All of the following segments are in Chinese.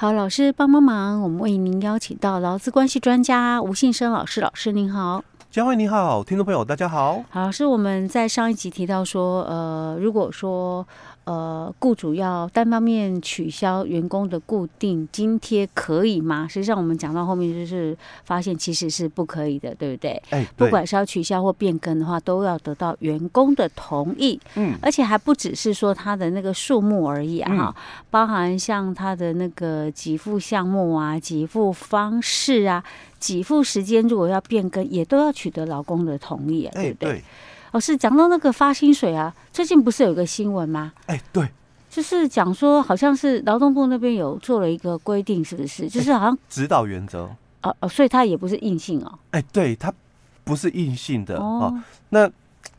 好，老师帮帮忙，我们为您邀请到劳资关系专家吴信生老师，老师您好。嘉惠你好，听众朋友大家好。好，是我们在上一集提到说，呃，如果说呃雇主要单方面取消员工的固定津贴，可以吗？实际上我们讲到后面就是发现其实是不可以的，对不对？哎，不管是要取消或变更的话，都要得到员工的同意。嗯，而且还不只是说他的那个数目而已啊，嗯，包含像他的那个给付项目啊、给付方式啊。给付时间如果要变更，也都要取得劳工的同意啊，对不对？对。哦，是讲到那个发薪水啊，最近不是有个新闻吗？哎，对，就是讲说好像是劳动部那边有做了一个规定，是不是？就是好像指导原则。哦哦，所以它也不是硬性哦。哎，对，它不是硬性的哦。那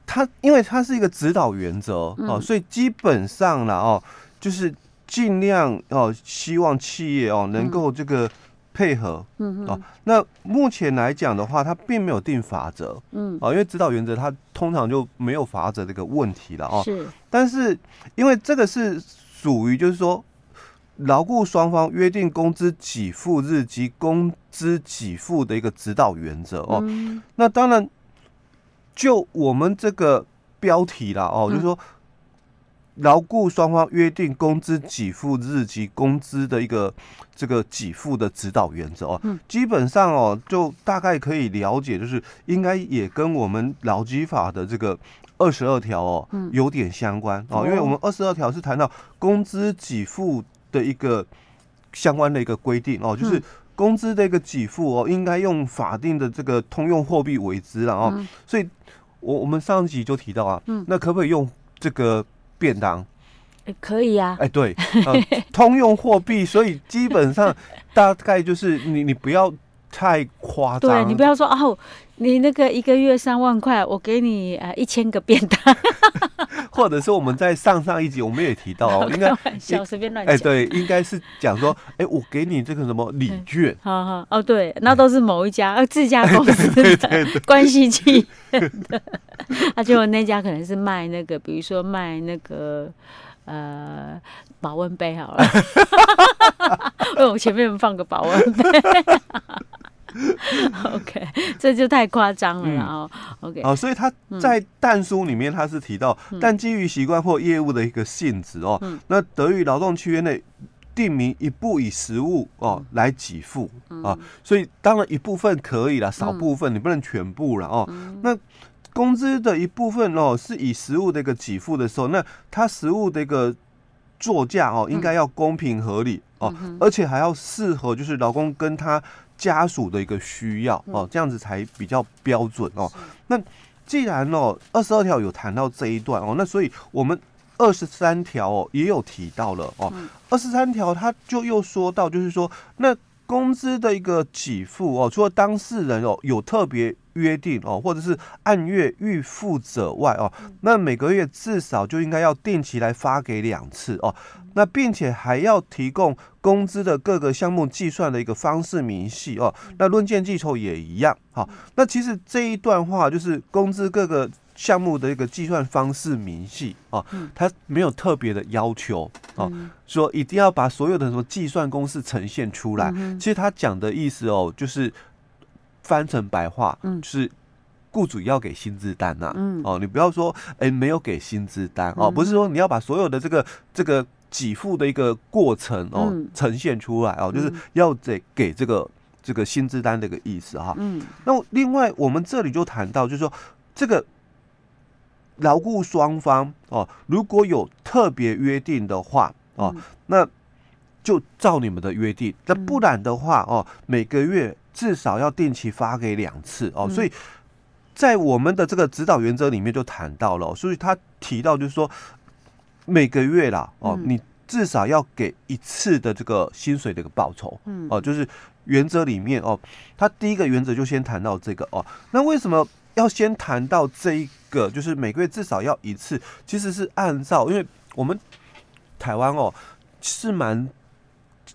它因为它是一个指导原则哦，所以基本上了哦，就是尽量哦，希望企业哦能够这个。配合，嗯哦，那目前来讲的话，它并没有定法则，嗯，哦，因为指导原则它通常就没有法则这个问题了哦。是，但是因为这个是属于就是说，劳雇双方约定工资给付日及工资给付的一个指导原则哦。嗯、那当然，就我们这个标题了哦，就是说。劳雇双方约定工资给付日及工资的一个这个给付的指导原则哦，基本上哦，就大概可以了解，就是应该也跟我们劳基法的这个二十二条哦有点相关哦，因为我们二十二条是谈到工资给付的一个相关的一个规定哦，就是工资的一个给付哦，应该用法定的这个通用货币为之了哦，所以我我们上集就提到啊，那可不可以用这个？便当，欸、可以呀、啊。哎、欸，对、呃，通用货币，所以基本上大概就是你，你不要太夸张。对，你不要说哦，你那个一个月三万块，我给你呃一千个便当。或者是我们在上上一集我们也提到哦，应该随便乱讲。哎，对，应该是讲说，哎、欸，我给你这个什么礼券。好好哦，对，那都是某一家呃自家公司的关系企业的。啊，结果那家可能是卖那个，比如说卖那个呃保温杯好了，我前面放个保温杯。OK，这就太夸张了，然后、嗯、OK，哦，所以他在蛋书里面他是提到，嗯、但基于习惯或业务的一个性质哦，嗯、那得于劳动契约内定名一部以实物哦来给付啊，所以当然一部分可以了，少部分你不能全部了哦。嗯、那工资的一部分哦是以实物的一个给付的时候，那它实物的一个作价哦应该要公平合理哦，而且还要适合就是劳工跟他。家属的一个需要哦，这样子才比较标准哦。那既然哦，二十二条有谈到这一段哦，那所以我们二十三条哦也有提到了哦。二十三条他就又说到，就是说那工资的一个给付哦，除了当事人哦有特别约定哦，或者是按月预付者外哦，那每个月至少就应该要定期来发给两次哦。那并且还要提供工资的各个项目计算的一个方式明细哦，那论件计酬也一样。好，那其实这一段话就是工资各个项目的一个计算方式明细哦，它没有特别的要求哦，说一定要把所有的什么计算公式呈现出来。其实他讲的意思哦，就是翻成白话，就是雇主要给薪资单呐。哦，你不要说哎没有给薪资单哦，不是说你要把所有的这个这个。给付的一个过程哦，嗯、呈现出来哦，嗯、就是要给给这个这个薪资单的一个意思哈。嗯，那另外我们这里就谈到，就是说这个劳雇双方哦，如果有特别约定的话哦，嗯、那就照你们的约定。那不然的话哦，每个月至少要定期发给两次哦。所以在我们的这个指导原则里面就谈到了，所以他提到就是说。每个月啦，哦，你至少要给一次的这个薪水的一个报酬，嗯，哦，就是原则里面哦，他第一个原则就先谈到这个哦。那为什么要先谈到这一个？就是每个月至少要一次，其实是按照，因为我们台湾哦是蛮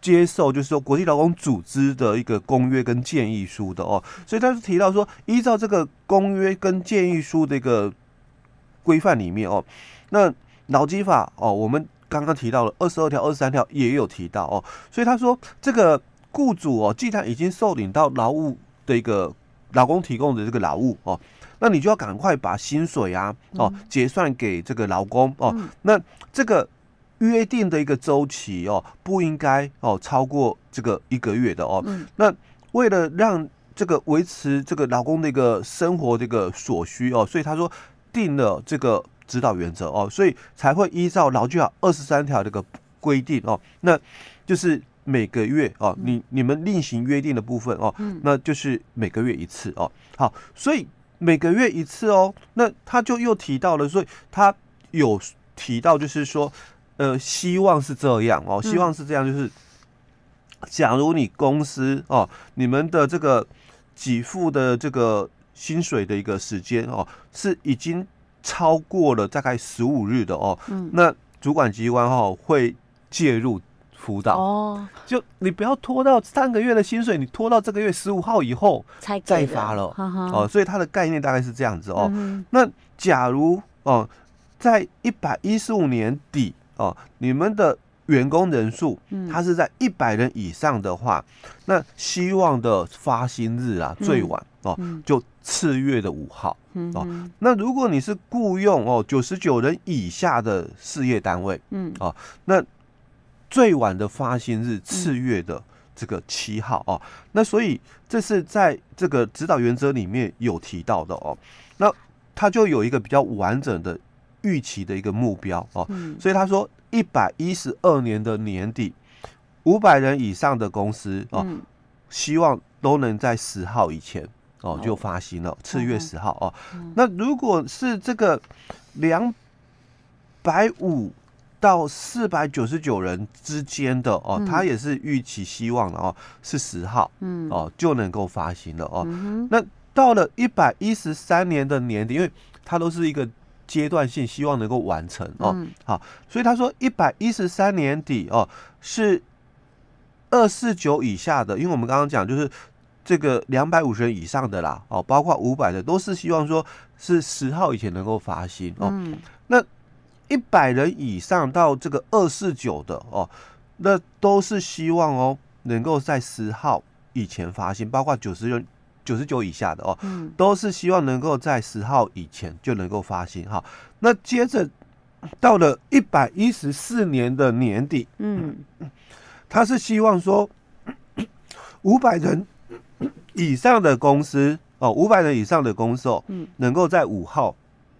接受，就是说国际劳工组织的一个公约跟建议书的哦，所以他是提到说，依照这个公约跟建议书的一个规范里面哦，那。劳基法哦，我们刚刚提到了二十二条、二十三条也有提到哦，所以他说这个雇主哦，既然已经受领到劳务的一个劳工提供的这个劳务哦，那你就要赶快把薪水啊哦结算给这个劳工哦，那这个约定的一个周期哦，不应该哦超过这个一个月的哦，那为了让这个维持这个劳工的一个生活这个所需哦，所以他说定了这个。指导原则哦，所以才会依照劳基法二十三条这个规定哦，那就是每个月哦，你你们另行约定的部分哦，那就是每个月一次哦。好，所以每个月一次哦，那他就又提到了，所以他有提到就是说，呃，希望是这样哦，希望是这样，就是假如你公司哦，你们的这个给付的这个薪水的一个时间哦，是已经。超过了大概十五日的哦，嗯，那主管机关哈会介入辅导哦，就你不要拖到三个月的薪水，你拖到这个月十五号以后才再发了。哦，所以它的概念大概是这样子哦。那假如哦，在一百一十五年底哦，你们的员工人数它是在一百人以上的话，那希望的发薪日啊最晚哦就。次月的五号哦，那如果你是雇佣哦九十九人以下的事业单位，嗯。哦，那最晚的发行日次月的这个七号哦，那所以这是在这个指导原则里面有提到的哦，那他就有一个比较完整的预期的一个目标哦，所以他说一百一十二年的年底，五百人以上的公司哦，希望都能在十号以前。哦，就发行了，次月十号哦。那如果是这个两百五到四百九十九人之间的哦，他也是预期希望了哦，是十号，嗯，哦就能够发行了哦。那到了一百一十三年的年底，因为它都是一个阶段性，希望能够完成哦。好，所以他说一百一十三年底哦，是二四九以下的，因为我们刚刚讲就是。这个两百五十人以上的啦，哦，包括五百的，都是希望说是十号以前能够发行哦。嗯、那一百人以上到这个二四九的哦，那都是希望哦能够在十号以前发行，包括九十人九十九以下的哦，嗯、都是希望能够在十号以前就能够发行哈。那接着到了一百一十四年的年底，嗯，他是希望说五百人。以上的公司哦，五百人以上的公司哦，嗯，能够在五号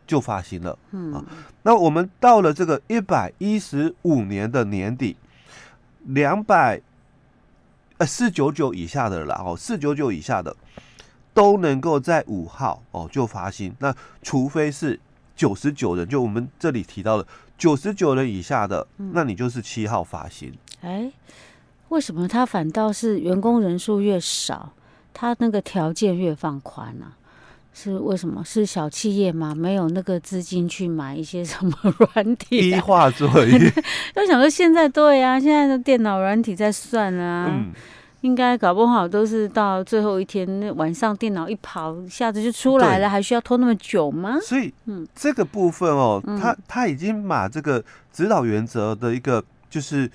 就发行了，嗯啊，那我们到了这个一百一十五年的年底，两百呃四九九以下的了哦，四九九以下的都能够在五号哦就发行，那除非是九十九人，就我们这里提到的九十九人以下的，那你就是七号发行。哎，为什么他反倒是员工人数越少？他那个条件越放宽呢、啊，是为什么？是小企业吗？没有那个资金去买一些 什么软体？低化作 业。就想说现在对呀、啊，现在的电脑软体在算啊，嗯、应该搞不好都是到最后一天那晚上电脑一跑，一下子就出来了，对还需要拖那么久吗？所以，嗯，这个部分哦，嗯、他他已经把这个指导原则的一个就是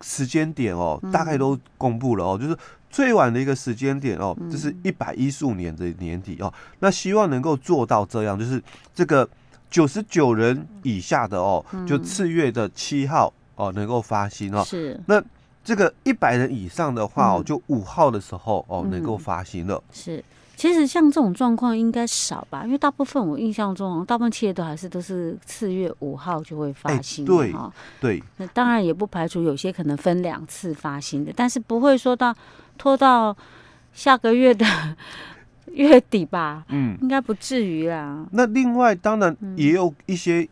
时间点哦，大概都公布了哦，就是。最晚的一个时间点哦，就是一百一十五年的年底哦。那希望能够做到这样，就是这个九十九人以下的哦，就次月的七号哦，能够发行哦。是。那这个一百人以上的话哦，就五号的时候哦，能够发行了。是。其实像这种状况应该少吧，因为大部分我印象中，大部分企业都还是都是次月五号就会发薪。对。对。那当然也不排除有些可能分两次发薪的，但是不会说到。拖到下个月的 月底吧，嗯，应该不至于啦。那另外当然也有一些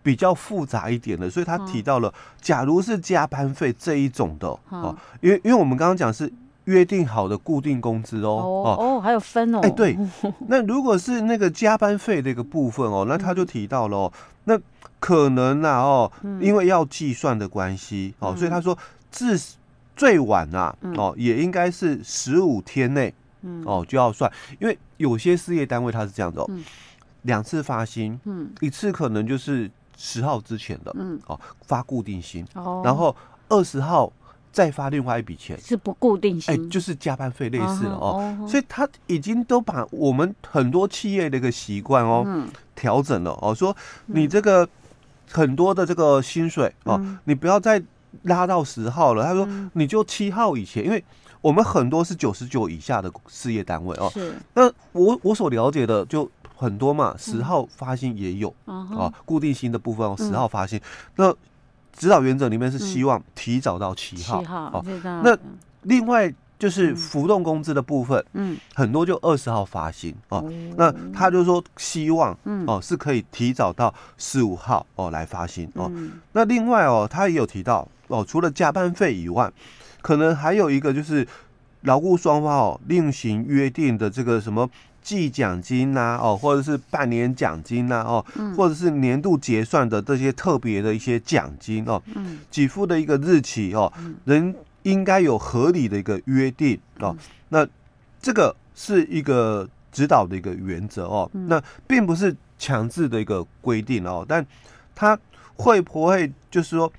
比较复杂一点的，所以他提到了，假如是加班费这一种的哦，因为因为我们刚刚讲是约定好的固定工资哦，哦，还有分哦，哎，对，那如果是那个加班费的一个部分哦，那他就提到了哦，那可能啊哦，因为要计算的关系哦，所以他说至。最晚啊，哦，也应该是十五天内，哦就要算，因为有些事业单位它是这样子哦，两次发薪，嗯，一次可能就是十号之前的，嗯，哦，发固定薪，哦，然后二十号再发另外一笔钱，是不固定薪，哎，就是加班费类似了哦，所以他已经都把我们很多企业的一个习惯哦，调整了哦，说你这个很多的这个薪水哦，你不要再拉到十号了，他说你就七号以前，因为我们很多是九十九以下的事业单位哦，是，那我我所了解的就。很多嘛，十号发薪也有、嗯、啊，固定薪的部分哦，十号发薪。嗯、那指导原则里面是希望提早到七号，七号哦。那另外就是浮动工资的部分，嗯，很多就二十号发薪哦。那他就说希望哦是可以提早到十五号哦来发薪哦。那另外哦，他也有提到哦，除了加班费以外，可能还有一个就是劳雇双方哦另行约定的这个什么。季奖金呐、啊，哦，或者是半年奖金呐、啊，哦，嗯、或者是年度结算的这些特别的一些奖金哦，嗯，给付的一个日期哦，嗯、人应该有合理的一个约定哦，嗯、那这个是一个指导的一个原则哦，嗯、那并不是强制的一个规定哦，但它会不会就是说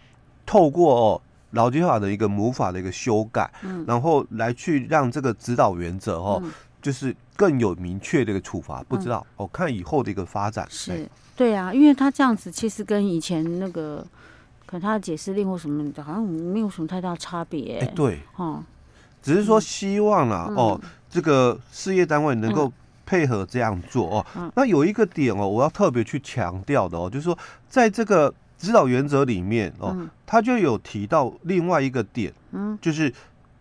透过哦劳基法的一个母法的一个修改，嗯，然后来去让这个指导原则哦。嗯。就是更有明确的一个处罚，不知道我、嗯哦、看以后的一个发展是，对，对啊，因为他这样子其实跟以前那个可能他的解释令或什么的，好像没有什么太大差别。哎，对，哦，只是说希望啊，嗯、哦，这个事业单位能够配合这样做哦。嗯、那有一个点哦，我要特别去强调的哦，就是说在这个指导原则里面哦，他就有提到另外一个点，嗯，就是。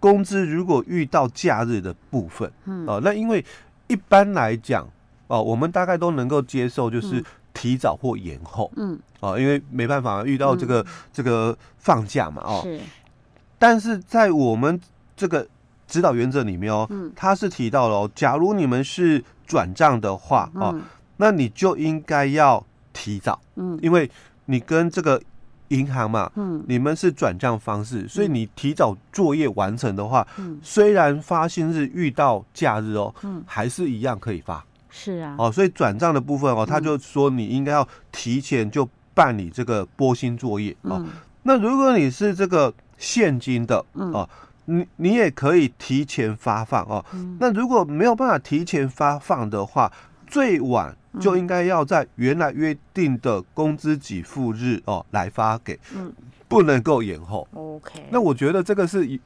工资如果遇到假日的部分，嗯，哦，那因为一般来讲，哦，我们大概都能够接受，就是提早或延后，嗯，哦，因为没办法遇到这个这个放假嘛，哦，是，但是在我们这个指导原则里面哦，他是提到了哦，假如你们是转账的话，哦，那你就应该要提早，嗯，因为你跟这个。银行嘛，嗯，你们是转账方式，所以你提早作业完成的话，嗯，虽然发薪日遇到假日哦，嗯，还是一样可以发，是啊，哦，所以转账的部分哦，他就说你应该要提前就办理这个拨薪作业哦。那如果你是这个现金的哦，你你也可以提前发放哦。那如果没有办法提前发放的话，最晚。就应该要在原来约定的工资给付日哦来发给，嗯，不能够延后。OK，那我觉得这个是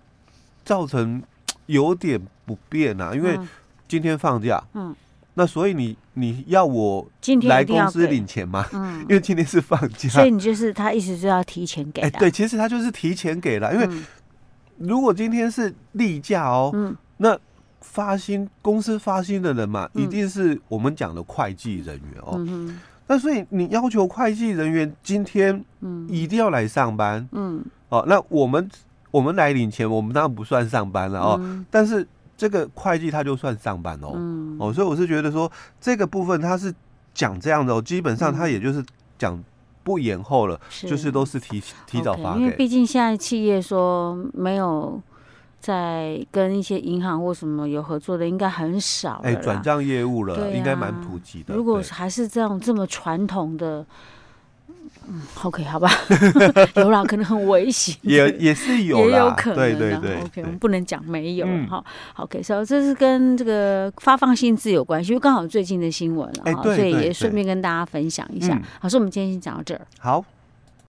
造成有点不便啊，因为今天放假，嗯，那所以你你要我今天来公司领钱吗？嗯，因为今天是放假，所以你就是他意思是要提前给。哎，对，其实他就是提前给了，因为如果今天是例假哦，嗯，那。发薪公司发薪的人嘛，一定是我们讲的会计人员哦。嗯，那所以你要求会计人员今天一定要来上班。嗯，哦，那我们我们来领钱，我们当然不算上班了哦。但是这个会计他就算上班哦。嗯，哦，所以我是觉得说这个部分他是讲这样的哦，基本上他也就是讲不延后了，就是都是提提早发给。因为毕竟现在企业说没有。在跟一些银行或什么有合作的，应该很少。哎，转账业务了，啊、应该蛮普及的。如果还是这样这么传统的，嗯，OK，好吧，有啦，可能很危险，也也是有，也有可能。对对对，OK，我们不能讲没有哈。OK，所以这是跟这个发放薪资有关系，因为刚好最近的新闻了哈，所以也顺便跟大家分享一下。好，所以我们今天先讲到这儿。好。